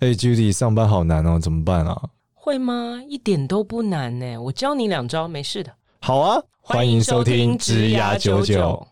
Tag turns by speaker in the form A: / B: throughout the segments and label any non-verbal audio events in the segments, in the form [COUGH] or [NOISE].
A: 哎、hey，Judy，上班好难哦，怎么办啊？
B: 会吗？一点都不难呢，我教你两招，没事的。
A: 好啊，欢迎收听职涯九九。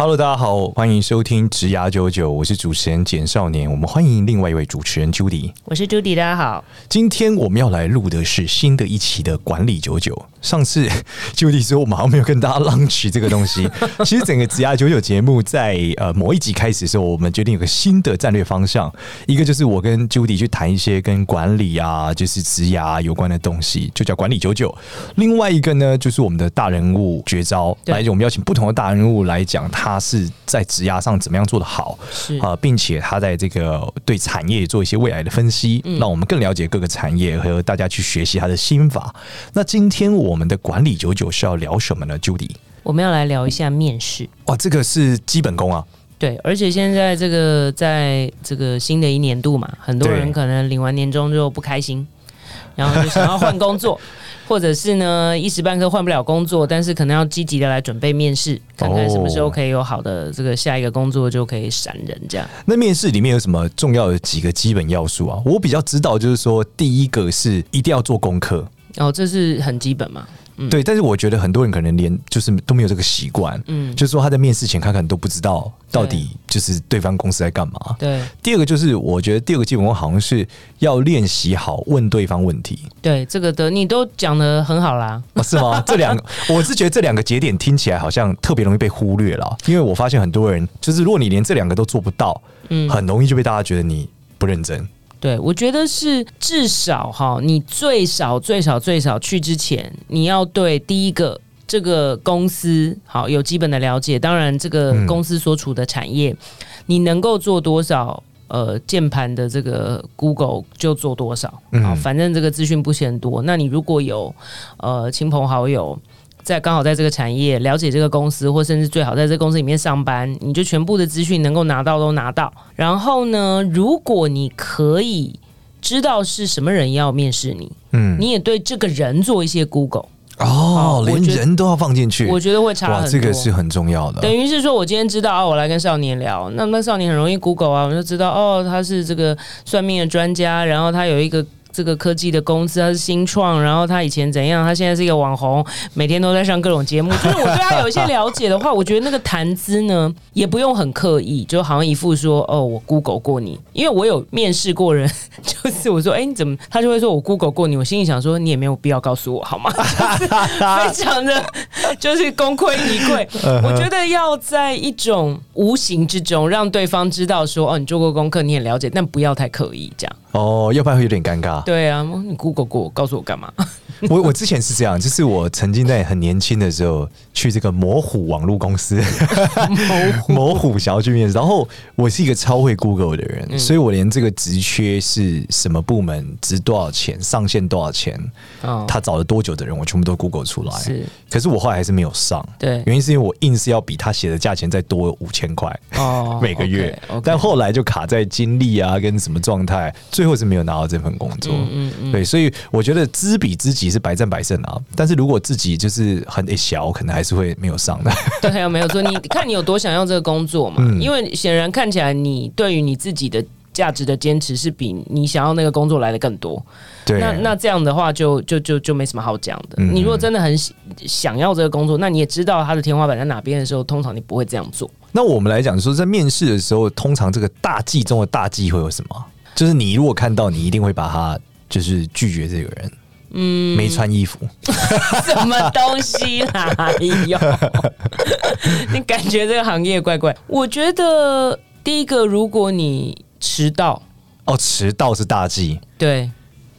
A: Hello，大家好，欢迎收听职涯九九，我是主持人简少年。我们欢迎另外一位主持人 Judy，
B: 我是 Judy，大家好。
A: 今天我们要来录的是新的一期的管理九九。上次 [LAUGHS] Judy 说我们好像没有跟大家 launch 这个东西。[LAUGHS] 其实整个职涯九九节目在呃某一集开始的时候，我们决定有个新的战略方向，一个就是我跟 Judy 去谈一些跟管理啊，就是职涯有关的东西，就叫管理九九。另外一个呢，就是我们的大人物绝招，来我们邀请不同的大人物来讲他。他是在职涯上怎么样做得好，是啊，并且他在这个对产业做一些未来的分析，嗯、让我们更了解各个产业和大家去学习他的心法。那今天我们的管理九九是要聊什么呢？Judy，
B: 我们要来聊一下面试。
A: 哇，这个是基本功啊。
B: 对，而且现在这个在这个新的一年度嘛，很多人可能领完年终就不开心，然后就想要换工作。[LAUGHS] 或者是呢，一时半刻换不了工作，但是可能要积极的来准备面试，看看什么时候可以有好的这个下一个工作就可以闪人这样。
A: 那面试里面有什么重要的几个基本要素啊？我比较知道，就是说第一个是一定要做功课，
B: 哦，这是很基本嘛。嗯、
A: 对，但是我觉得很多人可能连就是都没有这个习惯，嗯，就是说他在面试前，他可能都不知道到底就是对方公司在干嘛。
B: 对，
A: 第二个就是我觉得第二个基本功好像是要练习好问对方问题。
B: 对，这个的你都讲的很好啦，
A: 哦、是吗？[LAUGHS] 这两个我是觉得这两个节点听起来好像特别容易被忽略了，因为我发现很多人就是如果你连这两个都做不到，嗯，很容易就被大家觉得你不认真。
B: 对，我觉得是至少哈，你最少最少最少去之前，你要对第一个这个公司好有基本的了解。当然，这个公司所处的产业，嗯、你能够做多少，呃，键盘的这个 Google 就做多少。好、嗯，反正这个资讯不嫌多。那你如果有呃亲朋好友。在刚好在这个产业了解这个公司，或甚至最好在这个公司里面上班，你就全部的资讯能够拿到都拿到。然后呢，如果你可以知道是什么人要面试你，嗯，你也对这个人做一些 Google
A: 哦，连人都要放进去，
B: 我觉得会差很多。
A: 这个是很重要的。
B: 等于是说我今天知道啊，我来跟少年聊，那那少年很容易 Google 啊，我就知道哦，他是这个算命的专家，然后他有一个。这个科技的公司，他是新创，然后他以前怎样？他现在是一个网红，每天都在上各种节目。就是我对他有一些了解的话，我觉得那个谈资呢，也不用很刻意，就好像一副说哦，我 Google 过你，因为我有面试过人，[LAUGHS] 就是我说哎，你怎么？他就会说我 Google 过你。我心里想说，你也没有必要告诉我好吗？非常的就是功亏一篑。[LAUGHS] 我觉得要在一种无形之中让对方知道说哦，你做过功课，你很了解，但不要太刻意这样。
A: 哦，要不然会有点尴尬。
B: 对啊，你 Google 过，告诉我干嘛？
A: 我我之前是这样，就是我曾经在很年轻的时候去这个模糊网络公司，模糊想要去面试，然后我是一个超会 Google 的人，嗯、所以我连这个职缺是什么部门，值多少钱，上限多少钱，哦、他找了多久的人，我全部都 Google 出来。是，可是我后来还是没有上。对，原因是因为我硬是要比他写的价钱再多五千块哦，[LAUGHS] 每个月。Okay, okay 但后来就卡在精力啊，跟什么状态，最后是没有拿到这份工作。嗯嗯，嗯对，所以我觉得知彼知己。是百战百胜啊，但是如果自己就是很小，可能还是会没有上的。[LAUGHS]
B: 对，还有没有说，你 [LAUGHS] 看你有多想要这个工作嘛？嗯、因为显然看起来，你对于你自己的价值的坚持是比你想要那个工作来的更多。对，那那这样的话就，就就就就没什么好讲的。嗯、你如果真的很想要这个工作，那你也知道它的天花板在哪边的时候，通常你不会这样做。
A: 那我们来讲说，在面试的时候，通常这个大忌中的大忌会有什么？就是你如果看到，你一定会把他就是拒绝这个人。嗯，没穿衣服，
B: 什么东西啦？哎呦，[LAUGHS] 你感觉这个行业怪怪？我觉得第一个，如果你迟到，
A: 哦，迟到是大忌。
B: 对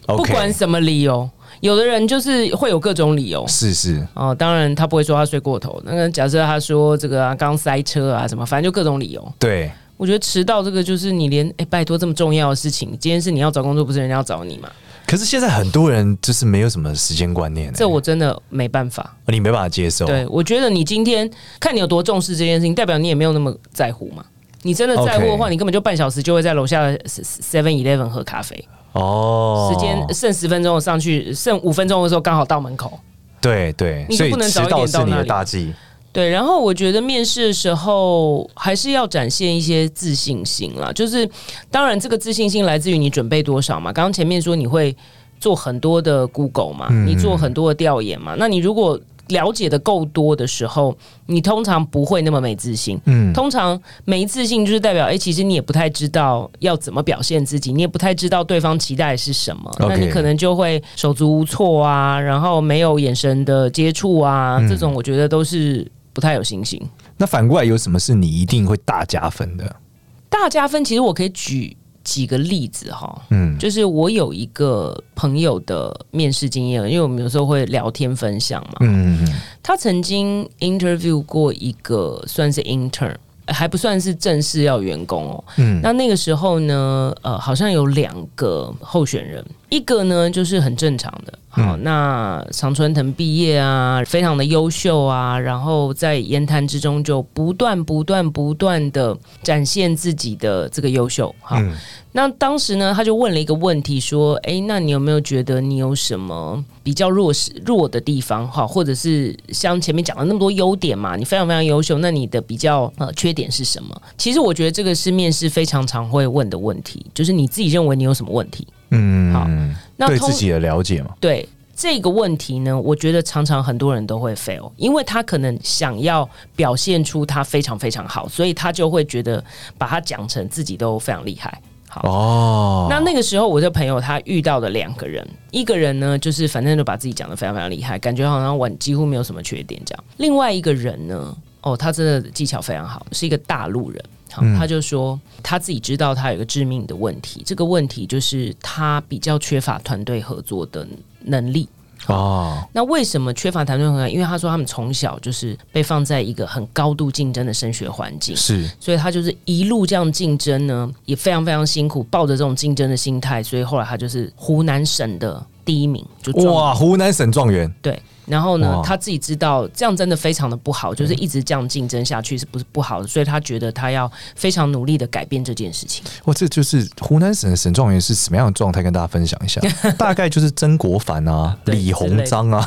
B: ，Okay. 不管什么理由，有的人就是会有各种理由。
A: 是是
B: 哦，当然他不会说他睡过头。那个假设他说这个刚、啊、塞车啊什么，反正就各种理由。
A: 对，
B: 我觉得迟到这个就是你连哎，拜托这么重要的事情，今天是你要找工作，不是人家要找你吗？
A: 可是现在很多人就是没有什么时间观念，这
B: 我真的没办法，
A: 你没办法接受。
B: 对，我觉得你今天看你有多重视这件事情，代表你也没有那么在乎嘛。你真的在乎的话，你根本就半小时就会在楼下 Seven Eleven 喝咖啡。哦，时间剩十分钟上去，剩五分钟的时候刚好到门口。
A: 对对，你就不能早一点到那里。
B: 对，然后我觉得面试的时候还是要展现一些自信心啦。就是当然，这个自信心来自于你准备多少嘛。刚刚前面说你会做很多的 Google 嘛，你做很多的调研嘛。那你如果了解的够多的时候，你通常不会那么没自信。嗯，通常没自信就是代表，哎，其实你也不太知道要怎么表现自己，你也不太知道对方期待是什么.那你可能就会手足无措啊，然后没有眼神的接触啊，嗯，这种我觉得都是不太有信心。
A: 那反过来有什么是你一定会大加分的？
B: 大加分，其实我可以举。几个例子哈，嗯，就是我有一个朋友的面试经验，因为我们有时候会聊天分享嘛，嗯，他曾经 interview 过一个算是 intern，还不算是正式要员工哦，嗯，那那个时候呢，呃，好像有两个候选人，一个呢就是很正常的。好，那常春藤毕业啊，非常的优秀啊，然后在言谈之中就不断、不断、不断的展现自己的这个优秀。好，嗯、那当时呢，他就问了一个问题，说：“哎，那你有没有觉得你有什么比较弱势弱的地方？哈，或者是像前面讲了那么多优点嘛，你非常非常优秀，那你的比较呃缺点是什么？其实我觉得这个是面试非常常会问的问题，就是你自己认为你有什么问题？”
A: 嗯，好，那对自己的了解嘛？
B: 对这个问题呢，我觉得常常很多人都会 fail，因为他可能想要表现出他非常非常好，所以他就会觉得把他讲成自己都非常厉害。好哦，那那个时候我的朋友他遇到的两个人，一个人呢就是反正就把自己讲的非常非常厉害，感觉好像我几乎没有什么缺点这样。另外一个人呢，哦，他真的技巧非常好，是一个大陆人。好，他就说他自己知道他有一个致命的问题，这个问题就是他比较缺乏团队合作的能力。哦，那为什么缺乏团队合作？因为他说他们从小就是被放在一个很高度竞争的升学环境，
A: 是，
B: 所以他就是一路这样竞争呢，也非常非常辛苦，抱着这种竞争的心态，所以后来他就是湖南省的第一名，就
A: 哇，湖南省状元，
B: 对。然后呢，他自己知道这样真的非常的不好，就是一直这样竞争下去是不是不好的？所以他觉得他要非常努力的改变这件事情。
A: 哇，这就是湖南省的省状元是什么样的状态？跟大家分享一下，[LAUGHS] 大概就是曾国藩啊、李鸿章啊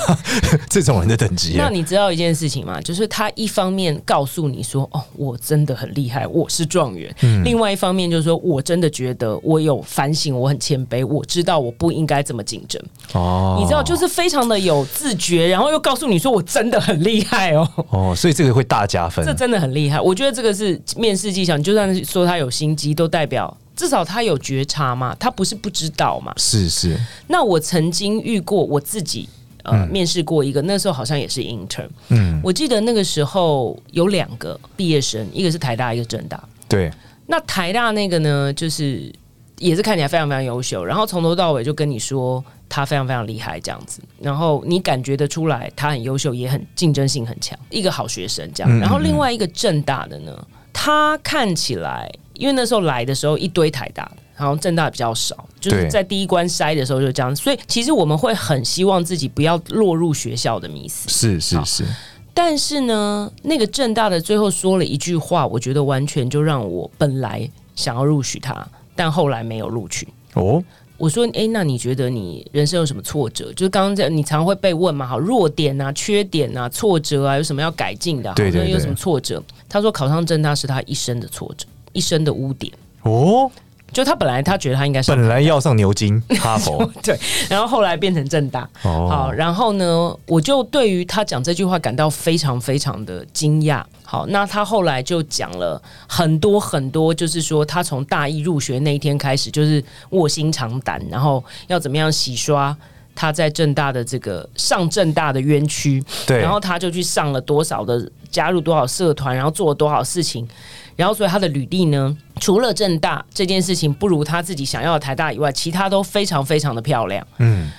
A: 这种人的等级。
B: 那你知道一件事情吗？就是他一方面告诉你说：“哦，我真的很厉害，我是状元。嗯”另外一方面就是说我真的觉得我有反省，我很谦卑，我知道我不应该这么竞争。哦，你知道，就是非常的有自觉。然后又告诉你说我真的很厉害哦
A: 哦，所以这个会大加分，
B: 这真的很厉害。我觉得这个是面试技巧，你就算是说他有心机，都代表至少他有觉察嘛，他不是不知道嘛。
A: 是是。
B: 那我曾经遇过我自己呃、嗯、面试过一个，那时候好像也是 intern。嗯，我记得那个时候有两个毕业生，一个是台大，一个政大。
A: 对。
B: 那台大那个呢，就是也是看起来非常非常优秀，然后从头到尾就跟你说。他非常非常厉害，这样子，然后你感觉得出来，他很优秀，也很竞争性很强，一个好学生这样。然后另外一个正大的呢，他看起来，因为那时候来的时候一堆台大的，然后正大比较少，就是在第一关筛的时候就这样。所以其实我们会很希望自己不要落入学校的迷思。
A: 是是是。
B: 但是呢，那个正大的最后说了一句话，我觉得完全就让我本来想要录取他，但后来没有录取。哦。我说，哎，那你觉得你人生有什么挫折？就是刚刚在你常会被问嘛，好，弱点啊、缺点啊、挫折啊，有什么要改进的？对对，有什么挫折？他说考上正大是他一生的挫折，一生的污点。哦。就他本来他觉得他应该是
A: 本来要上牛津 [LAUGHS] 哈佛。
B: 对，然后后来变成正大。哦，好，然后呢，我就对于他讲这句话感到非常非常的惊讶。好，那他后来就讲了很多很多，就是说他从大一入学那一天开始，就是卧薪尝胆，然后要怎么样洗刷他在正大的这个上正大的冤屈，对，然后他就去上了多少的加入多少社团，然后做了多少事情。然后，所以他的履历呢，除了正大这件事情不如他自己想要的台大以外，其他都非常非常的漂亮。嗯，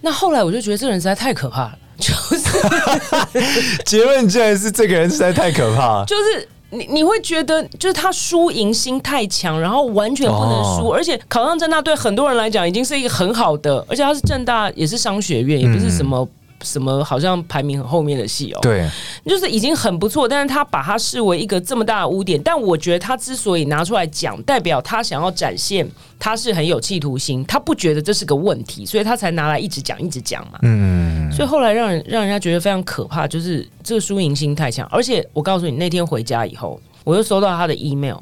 B: 那后来我就觉得这个人实在太可怕了，就是 [LAUGHS]
A: 结论竟然是这个人实在太可怕。
B: 就是你你会觉得，就是他输赢心太强，然后完全不能输，哦、而且考上正大对很多人来讲已经是一个很好的，而且他是正大也是商学院，也不是什么。什么好像排名很后面的戏哦。
A: 对，
B: 就是已经很不错，但是他把它视为一个这么大的污点。但我觉得他之所以拿出来讲，代表他想要展现他是很有企图心，他不觉得这是个问题，所以他才拿来一直讲一直讲嘛。嗯，所以后来让人让人家觉得非常可怕，就是这个输赢心太强。而且我告诉你，那天回家以后，我又收到他的 email，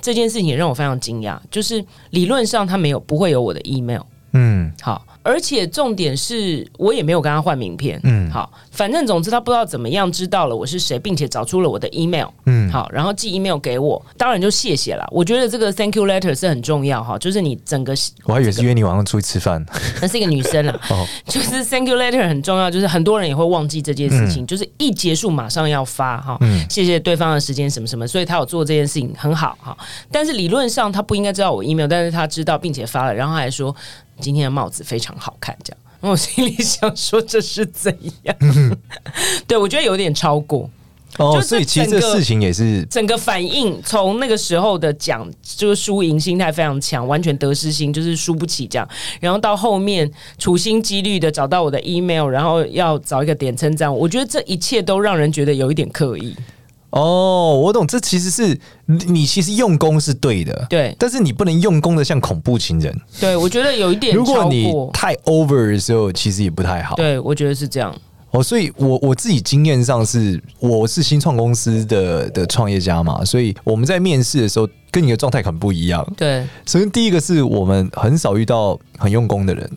B: 这件事情也让我非常惊讶，就是理论上他没有不会有我的 email。嗯，好。而且重点是我也没有跟他换名片，嗯，好，反正总之他不知道怎么样知道了我是谁，并且找出了我的 email，嗯，好，然后寄 email 给我，当然就谢谢了。我觉得这个 thank you letter 是很重要哈，就是你整个，
A: 我还以为是约你晚上出去吃饭，[LAUGHS]
B: 那是一个女生了，[LAUGHS] 哦，就是 thank you letter 很重要，就是很多人也会忘记这件事情，嗯，就是一结束马上要发哈，嗯，谢谢对方的时间什么什么，所以他有做这件事情很好哈，但是理论上他不应该知道我 email，但是他知道并且发了，然后还说。今天的帽子非常好看，这样，[LAUGHS] 我心里想说这是怎样？[LAUGHS] 嗯、对我觉得有点超过
A: 哦，就是所以其实这事情也是
B: 整个反应，从那个时候的讲就是输赢心态非常强，完全得失心就是输不起这样，然后到后面处心积虑的找到我的 email，然后要找一个点称赞，我觉得这一切都让人觉得有一点刻意。
A: 哦，我懂，这其实是你其实用功是对的，
B: 对，
A: 但是你不能用功的像恐怖情人。
B: 对，我觉得有一点，
A: 如果你太 over 的时候，其实也不太好。
B: 对，我觉得是这样。
A: 哦，所以我我自己经验上是，我是新创公司的的创业家嘛，所以我们在面试的时候。跟你的状态很不一样。
B: 对，
A: 首先第一个是我们很少遇到很用功的人，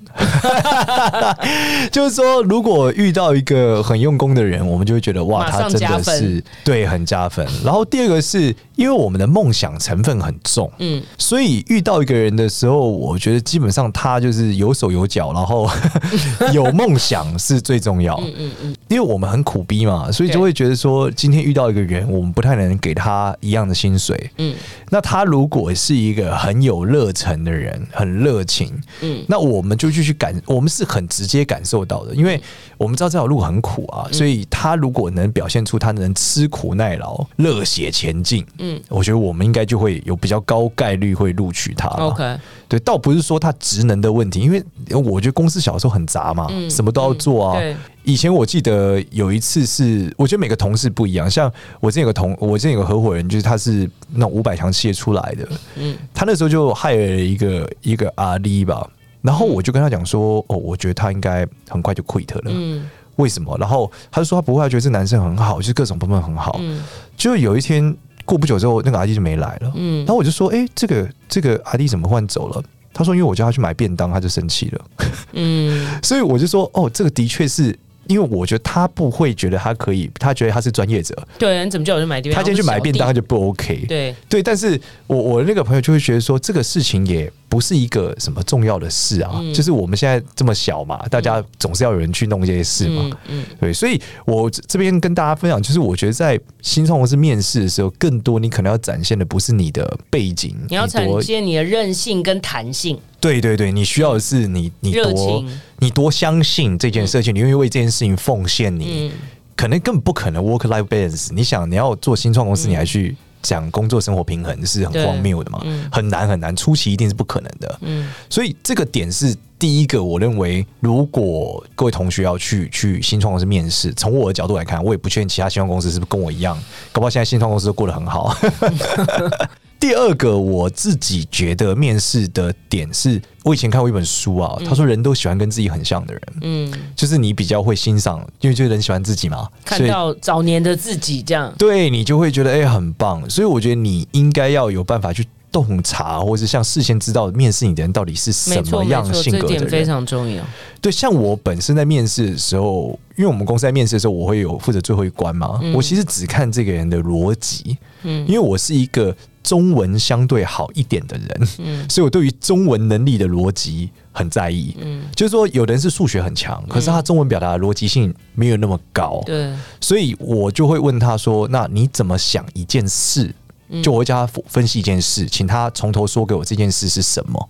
A: [LAUGHS] 就是说，如果遇到一个很用功的人，我们就会觉得哇，他真的是对很加分。然后第二个是因为我们的梦想成分很重，嗯，所以遇到一个人的时候，我觉得基本上他就是有手有脚，然后 [LAUGHS] 有梦想是最重要。嗯嗯嗯，因为我们很苦逼嘛，所以就会觉得说，今天遇到一个人，我们不太能给他一样的薪水。嗯，那。他如果是一个很有热忱的人，很热情，嗯，那我们就继续感，我们是很直接感受到的，因为我们知道这条路很苦啊，所以他如果能表现出他能吃苦耐劳、热血前进，嗯，我觉得我们应该就会有比较高概率会录取他。OK，对，倒不是说他职能的问题，因为我觉得公司小时候很杂嘛，什么都要做啊。以前我记得有一次是，我觉得每个同事不一样。像我之前有个同，我之前有个合伙人，就是他是那五百强企业出来的，嗯，他那时候就 hire 了一个一个阿里吧，然后我就跟他讲说，哦，我觉得他应该很快就 quit 了，嗯，为什么？然后他就说他不会，他觉得这男生很好，就是各种部分很好，嗯，就有一天过不久之后，那个阿弟就没来了，嗯，然后我就说，哎，这个这个阿弟怎么换走了？他说，因为我叫他去买便当，他就生气了，嗯，[LAUGHS] 所以我就说，哦，这个的确是。因为我觉得他不会觉得他可以，他觉得他是专业者。
B: 对，你怎么叫我去买便当？
A: 他今天去买便当就不 OK。
B: 对
A: 对，但是我我那个朋友就会觉得说，这个事情也不是一个什么重要的事啊。嗯、就是我们现在这么小嘛，大家总是要有人去弄这些事嘛。嗯，嗯对，所以我这边跟大家分享，就是我觉得在新创公司面试的时候，更多你可能要展现的不是你的背景，
B: 你要展现你的韧性跟弹性。
A: 对对对，你需要的是你你多你多相信这件事情，你愿意为这件事情奉献，你可能根本不可能 work life balance。你想你要做新创公司，你还去讲工作生活平衡，是很荒谬的嘛？很难很难，初期一定是不可能的。嗯，所以这个点是第一个，我认为如果各位同学要去去新创公司面试，从我的角度来看，我也不确定其他新创公司是不是跟我一样，搞不好现在新创公司都过得很好。[LAUGHS] 第二个，我自己觉得面试的点是，我以前看过一本书啊，他说人都喜欢跟自己很像的人，嗯，就是你比较会欣赏，因为就人喜欢自己嘛，
B: 看到早年的自己这样，
A: 对你就会觉得哎、欸、很棒，所以我觉得你应该要有办法去洞察，或者是像事先知道面试你的人到底是什么样性格的人，
B: 非常重要。
A: 对，像我本身在面试的时候，因为我们公司在面试的时候，我会有负责最后一关嘛，嗯、我其实只看这个人的逻辑，嗯，因为我是一个。中文相对好一点的人，嗯，所以我对于中文能力的逻辑很在意，嗯，就是说，有的人是数学很强，可是他中文表达的逻辑性没有那么高，对，所以我就会问他说：“那你怎么想一件事？”就我会叫他分析一件事，请他从头说给我这件事是什么。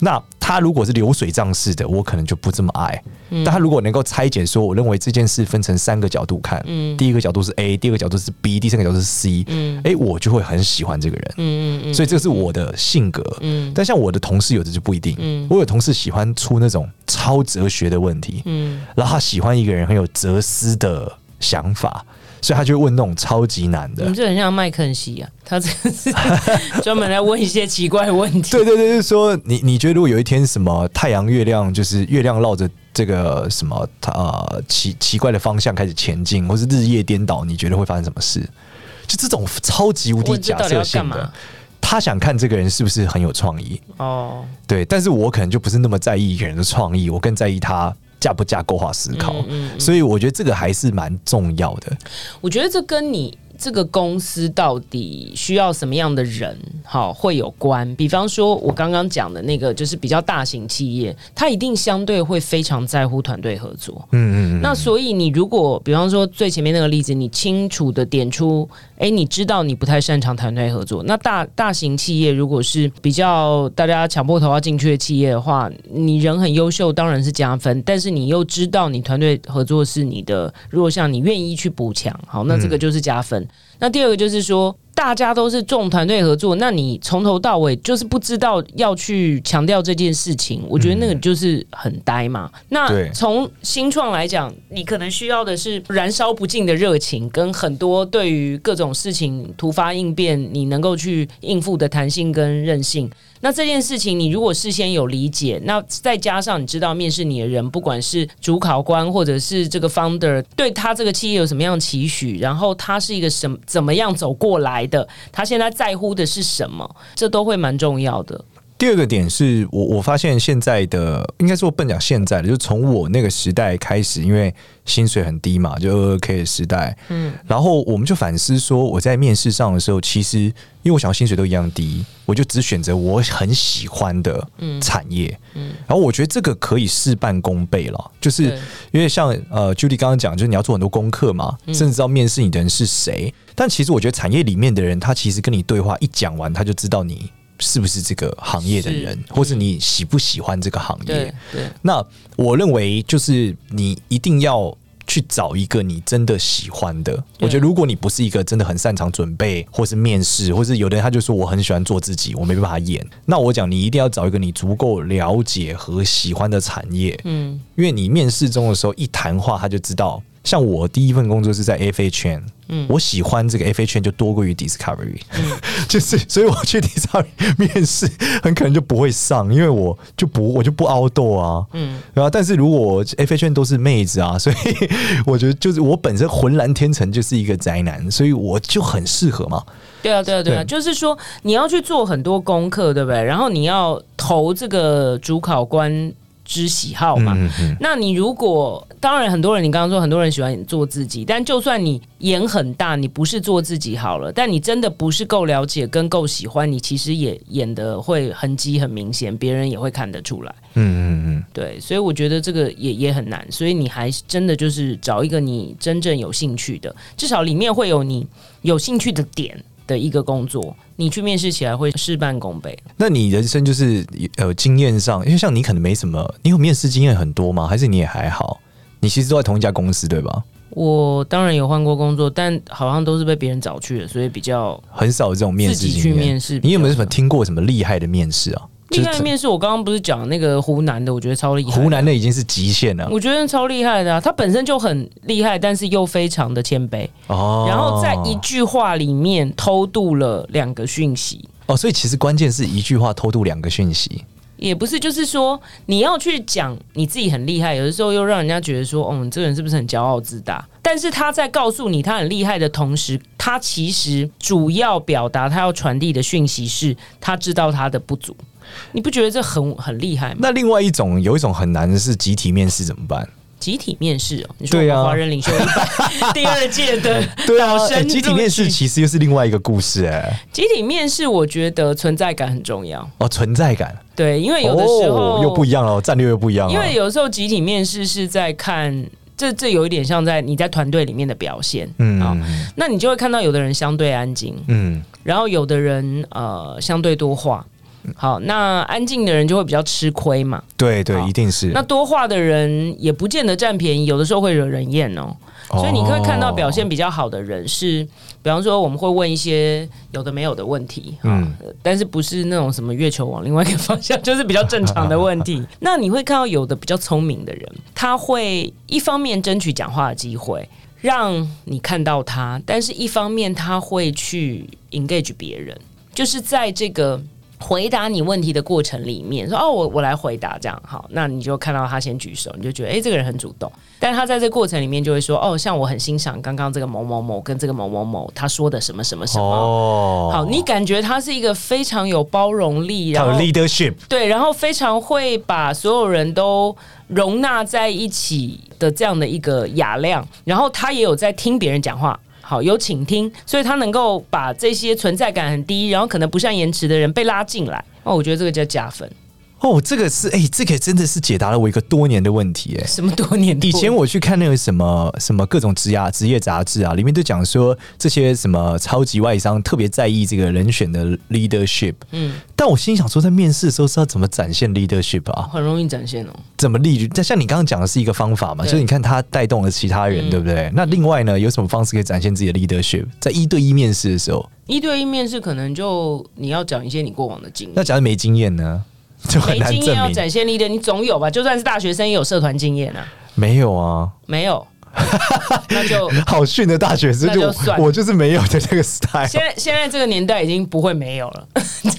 A: 那他如果是流水账式的，我可能就不这么爱。
B: 嗯、
A: 但他如果能够拆解，说我认为这件事分成三个角度看，嗯，第一个角度是 A，第二个角度是 B，第三个角度是 C，嗯，哎，我就会很喜欢这个人，嗯嗯嗯。所以这是我的性格，嗯。但像我的同事有的就不一定，嗯。我有同事喜欢出那种超哲学的问题，嗯，然后他喜欢一个人很有哲思的想法。所以他就会问那种超级难的，
B: 你这很像麦肯锡啊，他这个是 [LAUGHS] 专门来问一些奇怪的问题。
A: 对对对，就是说你你觉得如果有一天什么太阳月亮就是月亮绕着这个什么呃奇奇怪的方向开始前进，或是日夜颠倒，你觉得会发生什么事？就这种超级无敌假设性的，他想看这个人是不是很有创意哦？对，但是我可能就不是那么在意一个人的创意，我更在意他。架不架构化思考，嗯嗯嗯，所以我觉得这个还是蛮重要的。
B: 我觉得这跟你。这个公司到底需要什么样的人？好，会有关。比方说，我刚刚讲的那个，就是比较大型企业，它一定相对会非常在乎团队合作。嗯嗯。嗯那所以，你如果比方说最前面那个例子，你清楚的点出，哎，你知道你不太擅长团队合作。那大大型企业如果是比较大家抢破头要进去的企业的话，你人很优秀，当然是加分。但是你又知道你团队合作是你的弱项，你愿意去补强，好，那这个就是加分。那第二个就是说，大家都是重团队合作，那你从头到尾就是不知道要去强调这件事情，我觉得那个就是很呆嘛。嗯、那从新创来讲，你可能需要的是燃烧不尽的热情，跟很多对于各种事情突发应变，你能够去应付的弹性跟韧性。那这件事情，你如果事先有理解，那再加上你知道面试你的人，不管是主考官或者是这个 founder，对他这个企业有什么样的期许，然后他是一个什么怎么样走过来的，他现在在乎的是什么，这都会蛮重要的。
A: 第二个点是我我发现现在的应该说笨讲现在的，就从我那个时代开始，因为薪水很低嘛，就二二 K 的时代，嗯，然后我们就反思说，我在面试上的时候，其实因为我想要薪水都一样低，我就只选择我很喜欢的产业，嗯，然后我觉得这个可以事半功倍了，就是因为像呃 Judy 刚刚讲，就是你要做很多功课嘛，甚至知道面试你的人是谁，但其实我觉得产业里面的人，他其实跟你对话一讲完，他就知道你。是不是这个行业的人，或是你喜不喜欢这个行业？那我认为就是你一定要去找一个你真的喜欢的。我觉得如果你不是一个真的很擅长准备，或是面试，或是有的人他就说我很喜欢做自己，我没办法演。那我讲你一定要找一个你足够了解和喜欢的产业。嗯，因为你面试中的时候一谈话，他就知道。像我第一份工作是在 FA 嗯，我喜欢这个 FA 就多过于 Discovery，嗯、[LAUGHS] 就是所以我去 Discovery 面试很可能就不会上，因为我就不我就不 outdoor 啊，嗯，然后但是如果 FA 都是妹子啊，[LAUGHS] 所以我觉得就是我本身浑然天成就是一个宅男，所以我就很适合嘛。
B: 对啊，对啊，对啊，就是说你要去做很多功课，对不对？然后你要投这个主考官之喜好嘛，嗯嗯，那你如果当然很多人，你刚刚说很多人喜欢做自己，但就算你眼很大，你不是做自己好了，但你真的不是够了解跟够喜欢，你其实也演的会痕迹很明显，别人也会看得出来。嗯嗯嗯，对，所以我觉得这个也也很难，所以你还真的就是找一个你真正有兴趣的，至少里面会有你有兴趣的点。的一个工作，你去面试起来会事半功倍。
A: 那你人生就是呃经验上，因为像你可能没什么，你有面试经验很多吗？还是你也还好？你其实都在同一家公司对吧？
B: 我当然有换过工作，但好像都是被别人找去的，所以比较
A: 很少这种面试经验。自己去面试，你有没有什么听过什么厉害的面试啊？
B: 厉害的面是，我刚刚不是讲那个湖南的，我觉得超厉害。
A: 湖南的已经是极限了，
B: 我觉得超厉害的啊。他本身就很厉害，但是又非常的谦卑哦。然后在一句话里面偷渡了两个讯息
A: 哦，所以其实关键是一句话偷渡两个讯息，
B: 也不是，就是说你要去讲你自己很厉害，有的时候又让人家觉得说，哦，你这个人是不是很骄傲自大？但是他在告诉你他很厉害的同时，他其实主要表达他要传递的讯息是他知道他的不足。你不觉得这很很厉害吗？
A: 那另外一种有一种很难的是集体面试怎么办？
B: 集体面试哦，你说华人领袖一百 [LAUGHS] 第二届的
A: 对啊，集体面试其实又是另外一个故事哎。
B: 集体面试我觉得存在感很重要
A: 哦，存在感
B: 对，因为有的时候
A: 又不一样了，战略又不一样。
B: 因为有时候集体面试是在看这这有一点像在你在团队里面的表现，嗯啊，那你就会看到有的人相对安静，嗯，然后有的人呃相对多话。好，那安静的人就会比较吃亏嘛。
A: 对对，一定是。
B: 那多话的人也不见得占便宜，有的时候会惹人厌哦。所以你可以看到表现比较好的人是，比方说我们会问一些有的没有的问题，嗯，但是不是那种什么月球往另外一个方向，[LAUGHS] 就是比较正常的问题。[LAUGHS] 那你会看到有的比较聪明的人，他会一方面争取讲话的机会，让你看到他，但是一方面他会去 engage 别人，就是在这个。回答你问题的过程里面，说哦，我我来回答这样好，那你就看到他先举手，你就觉得诶，这个人很主动。但他在这个过程里面就会说哦，像我很欣赏刚刚这个某某某跟这个某某某他说的什么什么什么。哦，好，你感觉他是一个非常有包容力，然后
A: leadership
B: 对，然后非常会把所有人都容纳在一起的这样的一个雅量，然后他也有在听别人讲话。好，有倾听，所以他能够把这些存在感很低，然后可能不善言辞的人被拉进来。哦，我觉得这个叫加分。
A: 哦，这个是哎、欸，这个真的是解答了我一个多年的问题哎。
B: 什么多年？
A: 以前我去看那个什么什么各种职涯职业杂志啊，里面都讲说这些什么超级外商特别在意这个人选的 leadership。嗯，但我心想说，在面试的时候是要怎么展现 leadership 啊？
B: 很容易展现哦。
A: 怎么立？但像你刚刚讲的是一个方法嘛，就是你看他带动了其他人，对不对？嗯、那另外呢，有什么方式可以展现自己的 leadership？在一对一面试的时候，
B: 一对一面试可能就你要讲一些你过往的经验。
A: 那假如没经验呢？[LAUGHS] 就。
B: 没经验要展现力的，你总有吧？就算是大学生也有社团经验啊。
A: 没有啊，
B: 没有，[LAUGHS] 那就
A: 好训的大学生就，就算我就是没有的这个 style。
B: 现在现在这个年代已经不会没有了。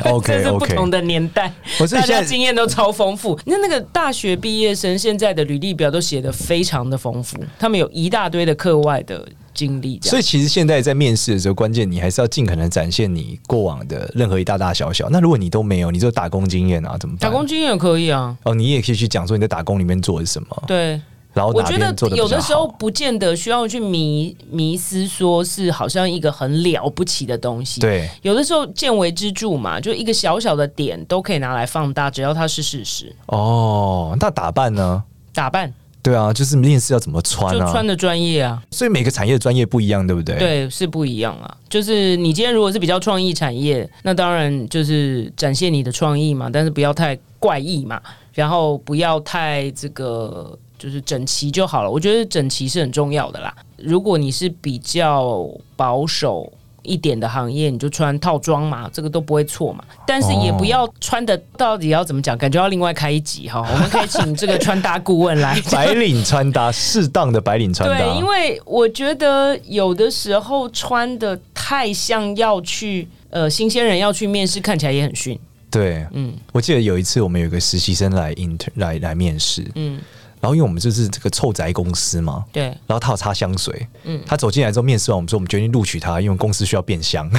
B: OK，[LAUGHS] 这是不同的年代.大家经验都超丰富。那那个大学毕业生现在的履历表都写的非常的丰富，他们有一大堆的课外的。经历，
A: 所以其实现在在面试的时候，关键你还是要尽可能展现你过往的任何一大大小小。那如果你都没有，你就打工经验啊，怎么办？
B: 打工经验也可以啊。
A: 哦，你也可以去讲说你在打工里面做的什么。
B: 对，
A: 然后
B: 我觉得有的时候不见得需要去迷迷思，说是好像一个很了不起的东西。
A: 对，
B: 有的时候见微知著嘛，就一个小小的点都可以拿来放大，只要它是事实。
A: 哦，那打扮呢？
B: 打扮。
A: 对啊，就是面试要怎么穿啊？
B: 就穿的专业啊，
A: 所以每个产业的专业不一样，对不对？
B: 对，是不一样啊。就是你今天如果是比较创意产业，那当然就是展现你的创意嘛，但是不要太怪异嘛，然后不要太这个就是整齐就好了。我觉得整齐是很重要的啦。如果你是比较保守。一点的行业，你就穿套装嘛，这个都不会错嘛。但是也不要穿的到底要怎么讲，感觉要另外开一集哈。[LAUGHS] 我们可以请这个穿搭顾问来
A: 白领穿搭，适当的白领穿搭。
B: 对，因为我觉得有的时候穿的太像要去呃新鲜人要去面试，看起来也很逊。
A: 对，嗯，我记得有一次我们有一个实习生来 inter 来来面试，嗯。然后，因为我们就是这个臭宅公司嘛，
B: 对。
A: 然后他有擦香水，嗯。他走进来之后，面试完我们说，我们决定录取他，因为公司需要变香。[LAUGHS]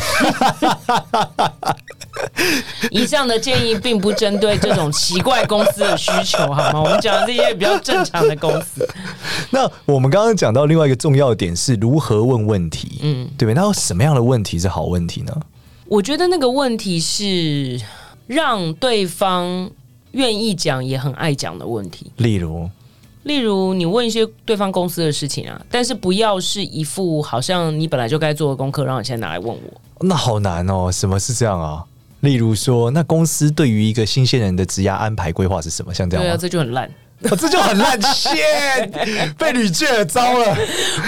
B: 以上的建议并不针对这种奇怪公司的需求，好吗？我们讲的这些比较正常的公司。[LAUGHS]
A: 那我们刚刚讲到另外一个重要的点是如何问问题，嗯，对不对？那有什么样的问题是好问题呢？
B: 我觉得那个问题是让对方愿意讲，也很爱讲的问题，
A: 例如。
B: 例如，你问一些对方公司的事情啊，但是不要是一副好像你本来就该做的功课，然后你现在拿来问我。
A: 那好难哦，什么是这样啊？例如说，那公司对于一个新鲜人的职涯安排规划是什么？像这样，
B: 对啊，这就很烂。
A: 我、[LAUGHS] 哦、这就很烂，线，被屡拒了，糟了！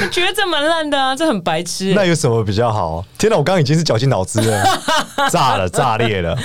B: 我觉得这蛮烂的啊，这很白痴。
A: 那有什么比较好？天哪，我刚刚已经是绞尽脑汁了，[LAUGHS] 炸了，炸裂了。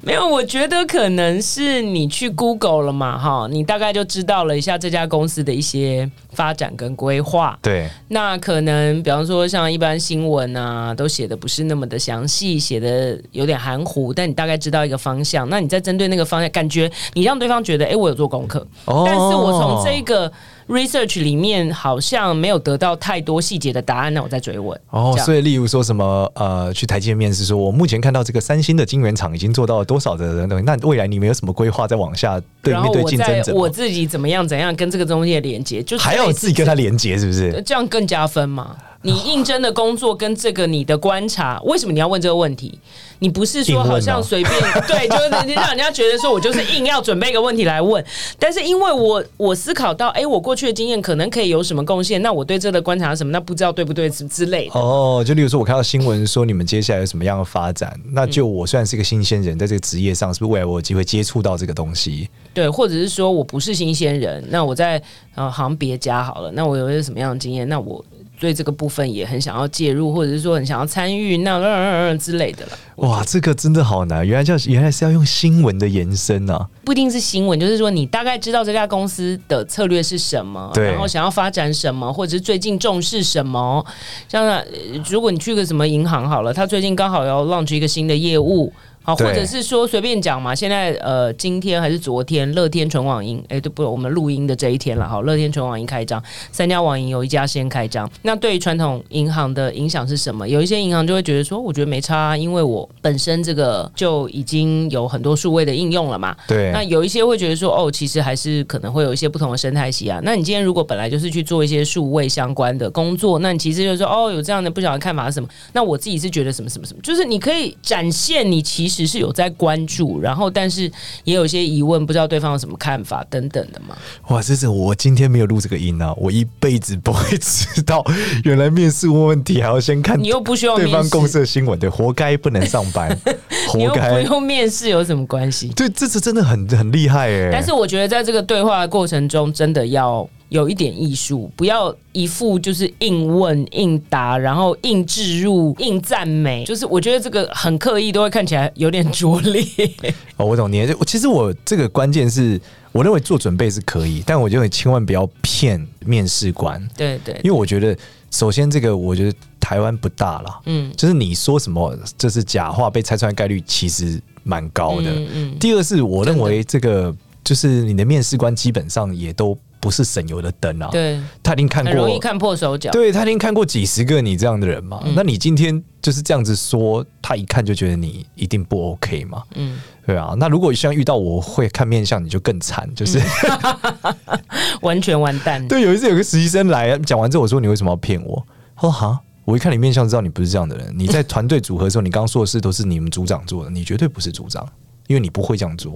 B: 没有，我觉得可能是你去 Google 了嘛，哈，你大概就知道了一下这家公司的一些发展跟规划。
A: 对，
B: 那可能比方说像一般新闻啊，都写的不是那么的详细，写的有点含糊，但你大概知道一个方向。那你再针对那个方向，感觉你让对方觉得，哎，我有做功课。哦。但是我从这个 research 里面好像没有得到太多细节的答案，那我再追问。
A: 哦，所以例如说什么呃，去台积电面试，说我目前看到这个三星的晶圆厂已经做到了多少的东西，那未来你们有什么规划再往下对面对竞争者？
B: 我自己怎么样怎样跟这个东西的连接，就
A: 还要自己跟他连接，是不是？
B: 这样更加分嘛？你应征的工作跟这个你的观察，为什么你要问这个问题？你不是说好像随便 [LAUGHS] 对，就是你让人家觉得说我就是硬要准备一个问题来问。但是因为我我思考到，哎，我过去的经验可能可以有什么贡献，那我对这个观察什么，那不知道对不对之之类的。
A: 哦，就例如说，我看到新闻说你们接下来有什么样的发展，那就我虽然是一个新鲜人，在这个职业上，是不是未来我有机会接触到这个东西？
B: 对，或者是说我不是新鲜人，那我在呃，好像别家好了，那我有一些什么样的经验，那我。对这个部分也很想要介入，或者是说很想要参与，那嗯嗯嗯之类的了。
A: 哇，这个真的好难，原来叫原来是要用新闻的延伸啊，
B: 不一定是新闻，就是说你大概知道这家公司的策略是什
A: 么，
B: 然后想要发展什么，或者是最近重视什么。像如果你去个什么银行好了，他最近刚好要 launch 一个新的业务。好，或者是说随便讲嘛。现在呃，今天还是昨天，乐天纯网银，哎，对不？我们录音的这一天了。好，乐天纯网银开张，三家网银有一家先开张。那对于传统银行的影响是什么？有一些银行就会觉得说，我觉得没差啊，因为我本身这个就已经有很多数位的应用了嘛。
A: 对。
B: 那有一些会觉得说，哦，其实还是可能会有一些不同的生态系啊。那你今天如果本来就是去做一些数位相关的工作，那你其实就是说，哦，有这样的不晓得看法是什么？那我自己是觉得什么什么什么，就是你可以展现你其实是有在关。注，然后但是也有些疑问，不知道对方有什么看法等等的嘛。
A: 哇，这是我今天没有录这个音啊，我一辈子不会 [LAUGHS] 知道，原来面试问问题还要先看，
B: 你又不需要
A: 对方公司的新闻，对，活该不能上班，[LAUGHS] 活该
B: 不用面试有什么关系？
A: 对，这次真的很很厉害哎。
B: 但是我觉得在这个对话的过程中，真的要。有一点艺术，不要一副就是硬问、硬答，然后硬置入、硬赞美，就是我觉得这个很刻意，都会看起来有点拙劣。[LAUGHS]
A: 哦，我懂你。其实我这个关键是我认为做准备是可以，但我觉得你千万不要骗面试官。
B: 对，对对，
A: 因为我觉得首先这个我觉得台湾不大了，嗯，就是你说什么这是假话，被拆穿的概率其实蛮高的。嗯，嗯，第二是我认为这个就是你的面试官基本上也都。不是省油的灯啊！
B: 对，
A: 他已经看过，
B: 很容易看破手脚。
A: 对，他已经看过几十个你这样的人嘛。嗯、那你今天就是这样子说，他一看就觉得你一定不 OK 嘛。嗯，对啊。那如果像遇到我会看面相，你就更惨，就是、
B: 嗯、完全完蛋。[LAUGHS]
A: 对，有一次有个实习生来讲完之后，我说你为什么要骗我？他说哈，我一看你面相知道你不是这样的人。你在团队组合的时候，你刚刚说的事都是你们组长做的，你绝对不是组长。因为你不会这样做，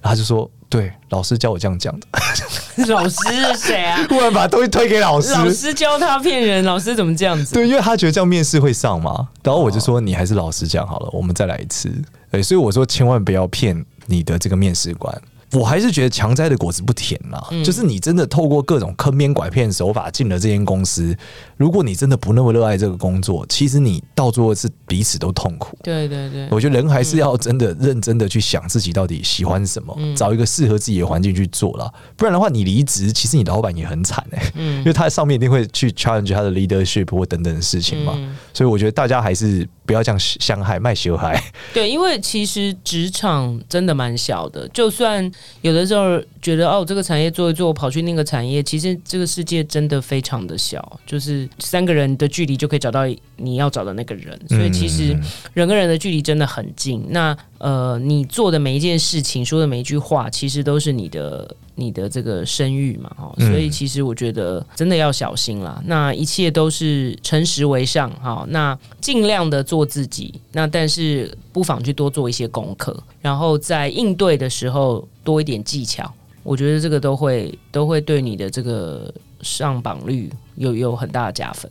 A: 然后他就说：“对，老师教我这样讲的。[LAUGHS] ”
B: 老师是谁啊？[LAUGHS]
A: 忽然把东西推给老师，
B: 老师教他骗人，老师怎么这样子？
A: 对，因为他觉得这样面试会上嘛。然后我就说：“你还是老实讲好了，我们再来一次。”对，所以我说千万不要骗你的这个面试官。我还是觉得强摘的果子不甜呐，嗯、就是你真的透过各种坑边拐骗手法进了这间公司，如果你真的不那么热爱这个工作，其实你到最后是彼此都痛苦。
B: 对对对，
A: 我觉得人还是要真的认真的去想自己到底喜欢什么，嗯、找一个适合自己的环境去做了，不然的话你离职，其实你老板也很惨哎、欸，嗯、因为他上面一定会去 challenge 他的 leadership 或等等的事情嘛，嗯、所以我觉得大家还是。不要这样相害卖小孩。
B: 对，因为其实职场真的蛮小的，就算有的时候觉得哦，这个产业做一做，跑去那个产业，其实这个世界真的非常的小，就是三个人的距离就可以找到你要找的那个人，所以其实人跟人的距离真的很近。那呃，你做的每一件事情，说的每一句话，其实都是你的你的这个声誉嘛，哈。所以其实我觉得真的要小心啦。那一切都是诚实为上，哈。那尽量的做自己，那但是不妨去多做一些功课，然后在应对的时候多一点技巧。我觉得这个都会都会对你的这个上榜率有有很大的加分。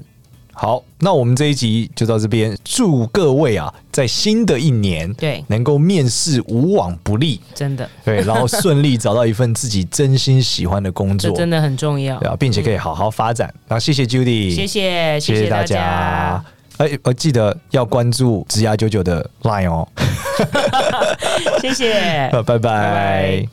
A: 好，那我们这一集就到这边。祝各位啊，在新的一年，
B: 对，
A: 能够面试无往不利，
B: 真的，
A: 对，然后顺利找到一份自己真心喜欢的工作，
B: 真的很重要，
A: 对啊，并且可以好好发展。然后谢谢 Judy，
B: 谢谢，谢谢大家。
A: 哎，我记得要关注植牙九九的 Line 哦。[LAUGHS]
B: 谢谢，[LAUGHS]
A: 拜拜。